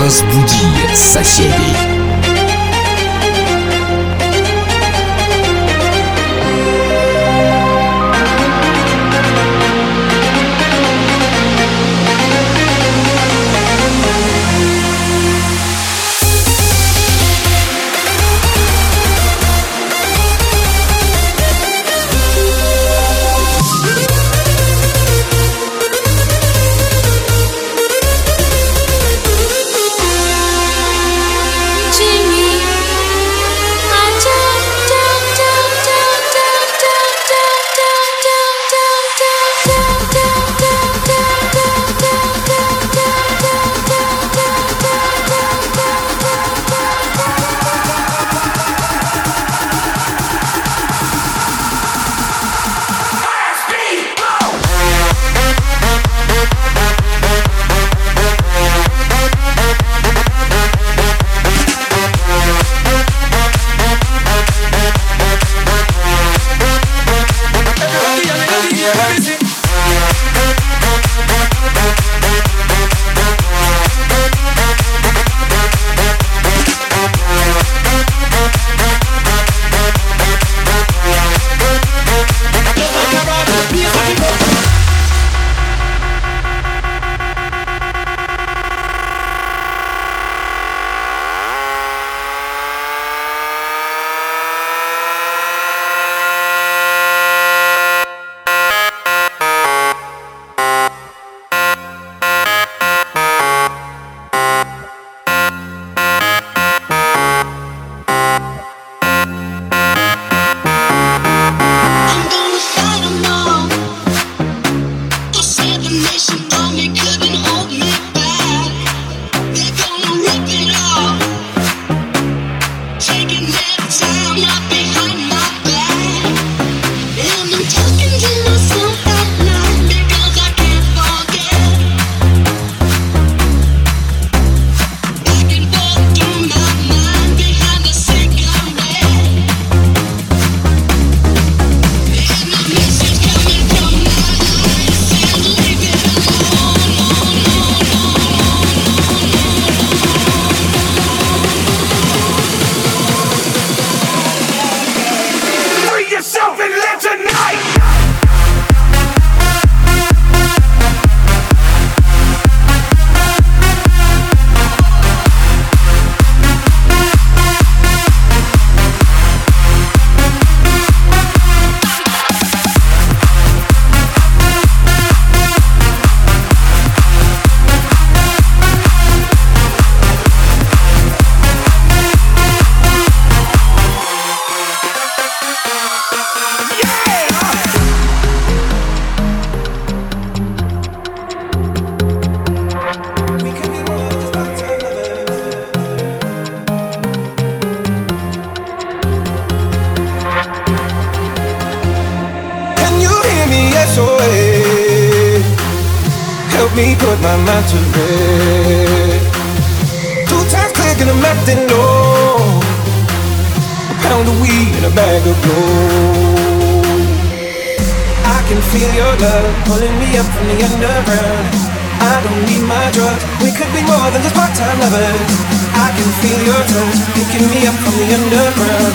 Разбуди соседей. To. Two times clicking a map, didn't know. A pound of weed and a bag of gold. I can feel your love pulling me up from the underground. I don't need my drugs. We could be more than just part-time lovers. I can feel your touch picking me up from the underground.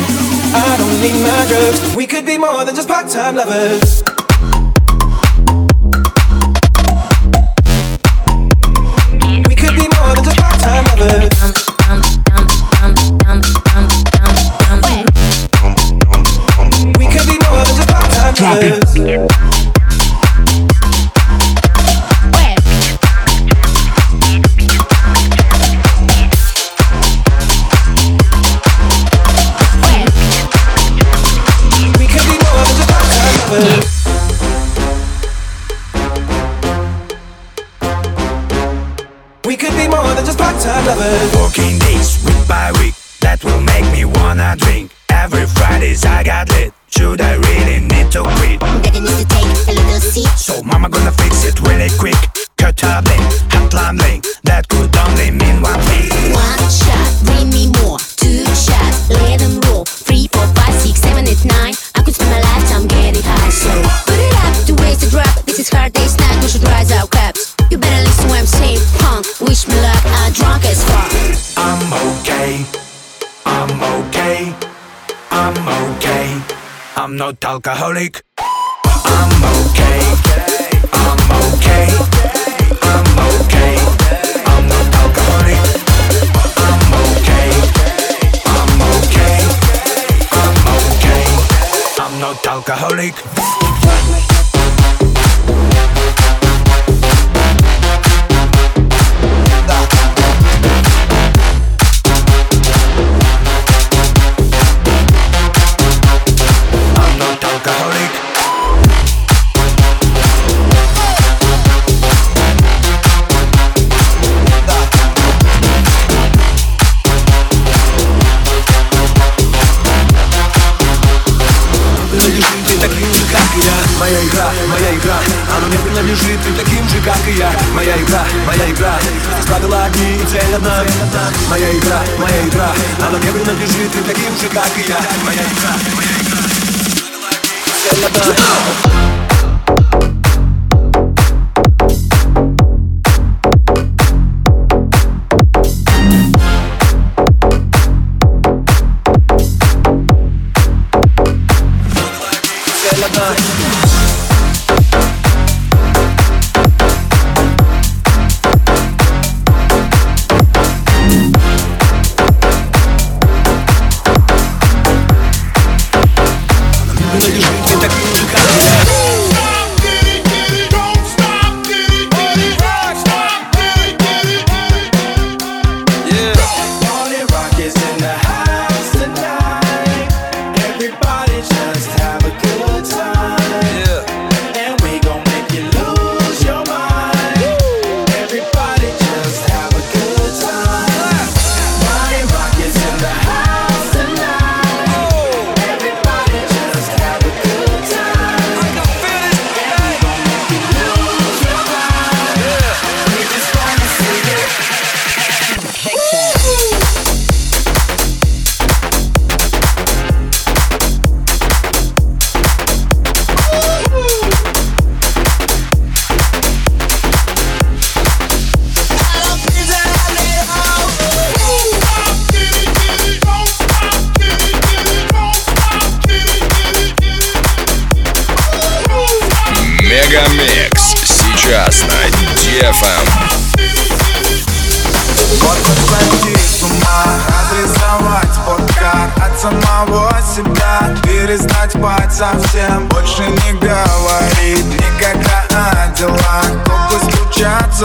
I don't need my drugs. We could be more than just part-time lovers. Lovers. Working days week by week, that will make me wanna drink. Every Fridays I got lit. Should I really need to quit? Daddy needs to take a little seat. So mama gonna fix it really quick. Cut her bling, hotline bling. That could only mean one thing. One I'm not alcoholic. I'm okay. I'm okay. I'm okay. I'm not alcoholic. I'm okay. I'm okay. I'm okay. I'm not alcoholic. Моя игра, моя игра Она мне принадлежит ты таким же, как и я Моя игра, моя игра Правила одни и цель одна Моя игра, моя игра Она мне принадлежит ты таким же, как и я Моя игра, моя игра цель одна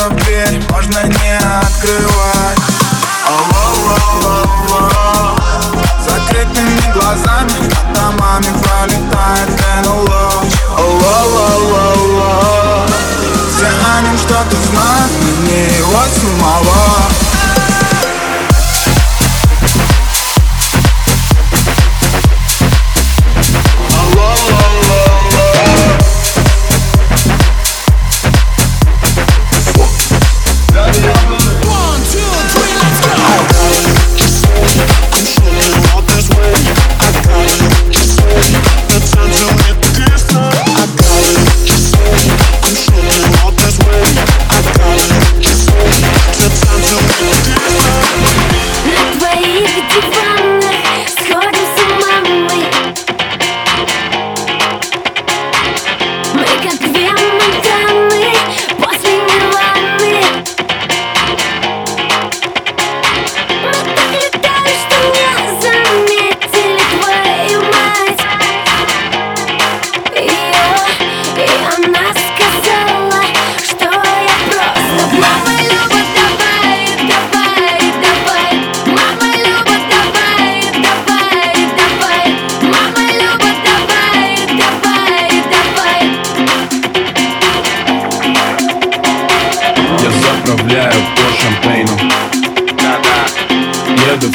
в дверь, можно не открывать. Алло-алло-алло Закрытыми глазами над домами пролетает НЛО Алло-алло-алло Все о нем что-то знают, но не его самого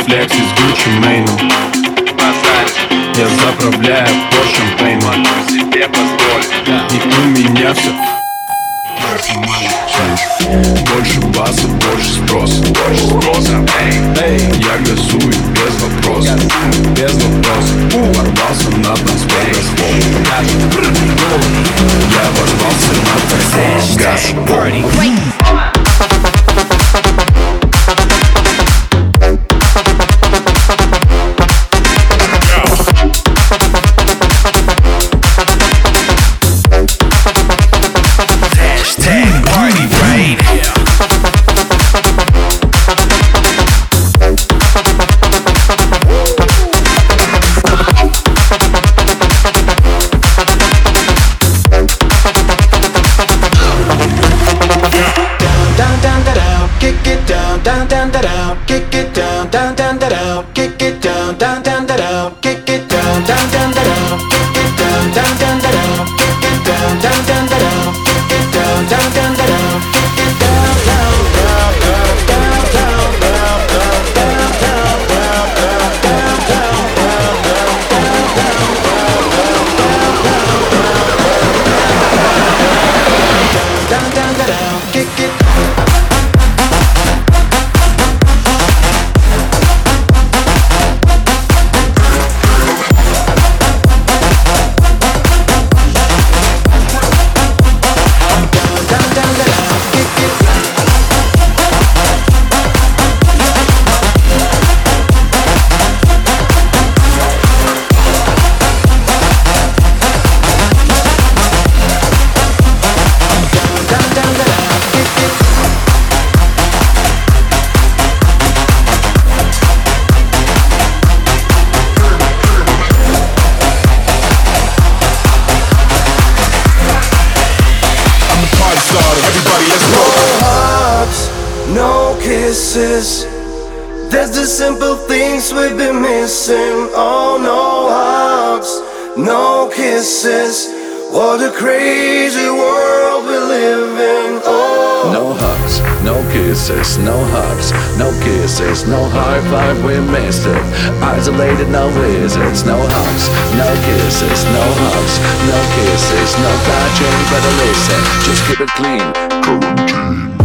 флексе с Гуччи Мейном Я заправляю Поршем Пейном себе позволь И у меня все больше баса, больше спроса Больше спроса, What a crazy world we live in. Oh, No hugs, no kisses, no hugs, no kisses, no high five, we missed it. Isolated, no visits, no hugs, no kisses, no hugs, no kisses, no touching, better listen, just keep it clean. Quarantine.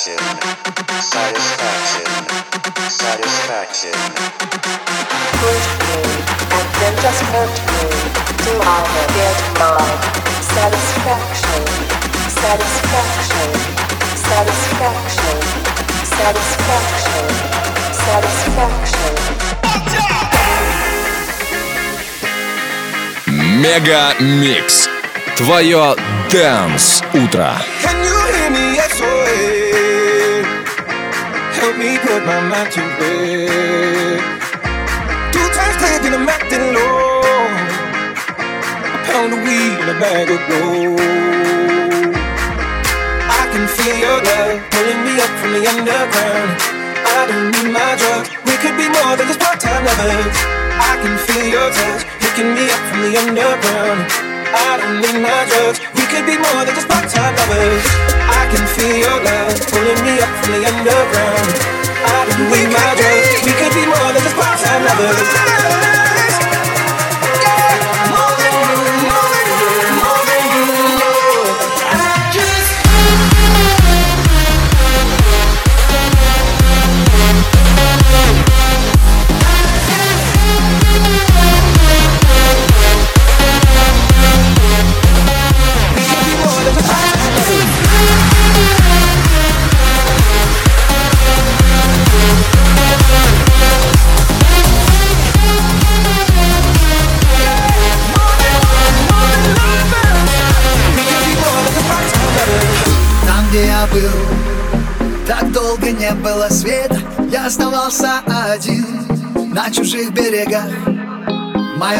Satisfaction. Satisfaction. Satisfaction. Push me and then just hurt me till I get my satisfaction. Satisfaction. Satisfaction. Satisfaction. Satisfaction. Мега Микс. Твое Дэнс Утро. Can you put my mind to bed. Two times clicking, I'm acting low. A pound of weed and a bag of gold. I can feel your love pulling me up from the underground. I don't need my drugs. We could be more than just part-time lovers. I can feel your touch picking me up from the underground. I don't need my drugs. We could be more than just part-time lovers. I can feel your love pulling me up from the underground. I my. We could be more than just part-time lovers.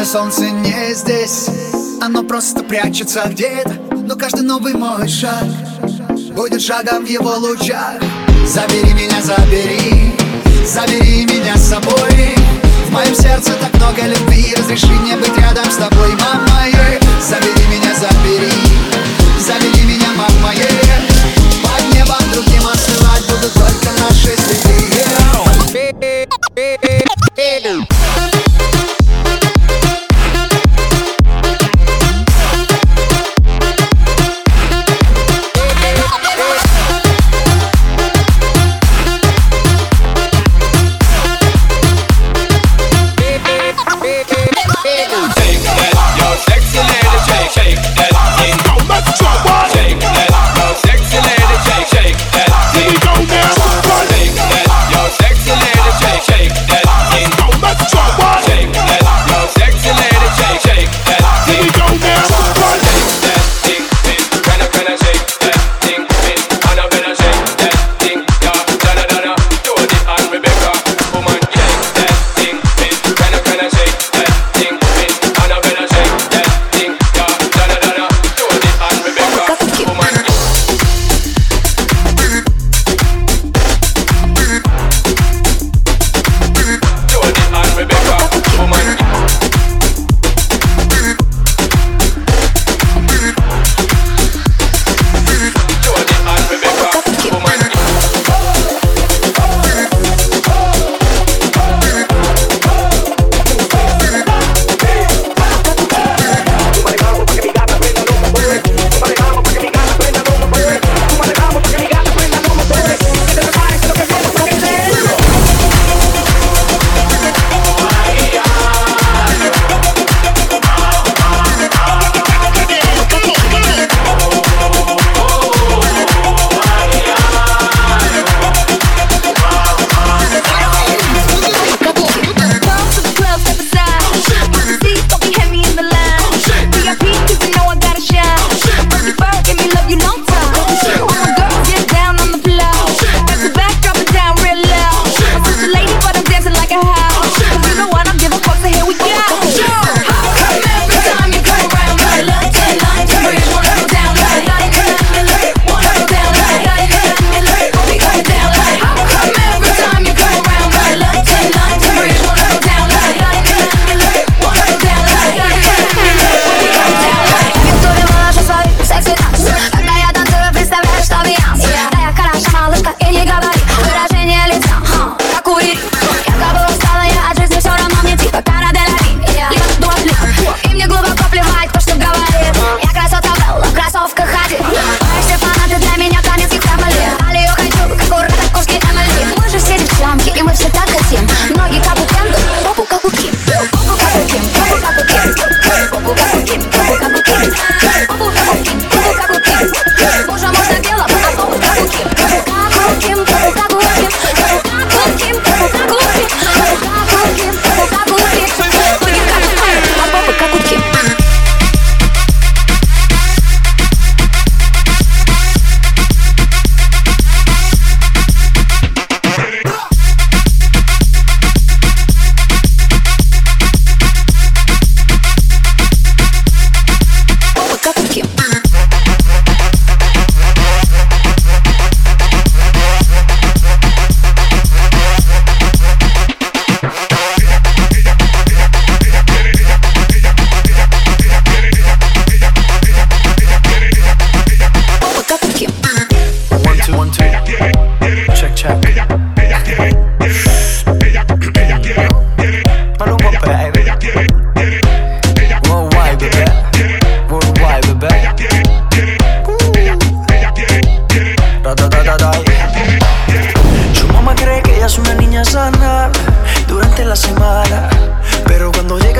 Солнце не здесь. Оно просто прячется где-то. Но каждый новый мой шаг Будет шагом в его лучах. Забери меня, забери. Забери меня с собой. В моем сердце так много любви. Разреши мне быть рядом с тобой, мама. моя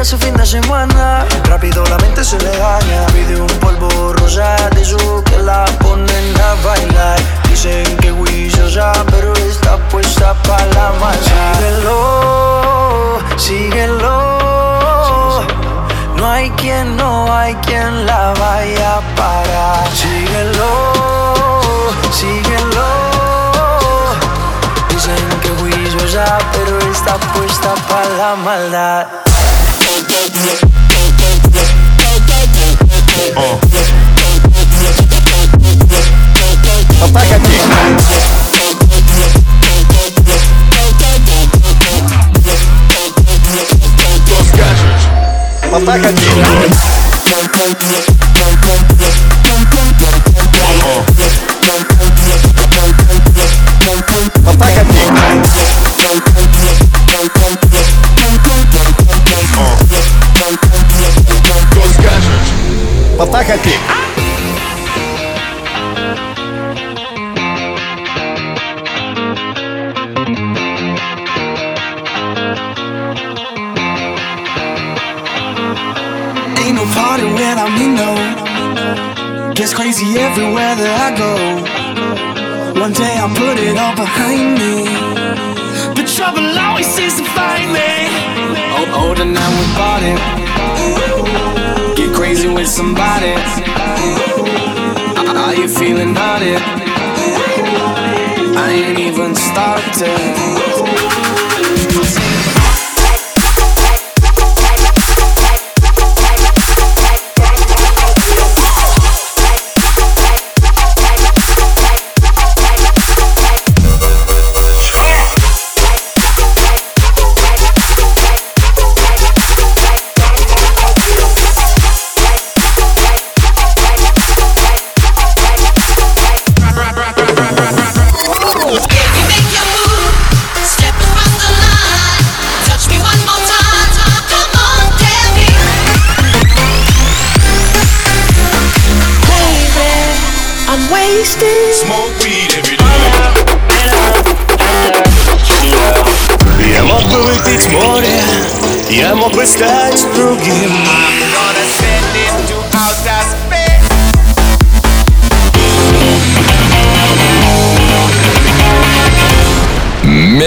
llega su fin de semana, rápido la mente se le daña. Pide un polvo rosa de su que la ponen a bailar. Dicen que Wiso ya, pero está puesta para la masa. Síguelo, síguelo. No hay quien, no hay quien la vaya a parar. Síguelo, síguelo. Dicen que Wiso ya, pero está puesta para la maldad. Атака Что it. Ain't no party when I'm in no. Gets crazy everywhere that I go. One day I'll put it all behind me. But trouble always seems to find me. Oh, older now we're partying crazy with somebody. Are you feeling naughty? I ain't even started.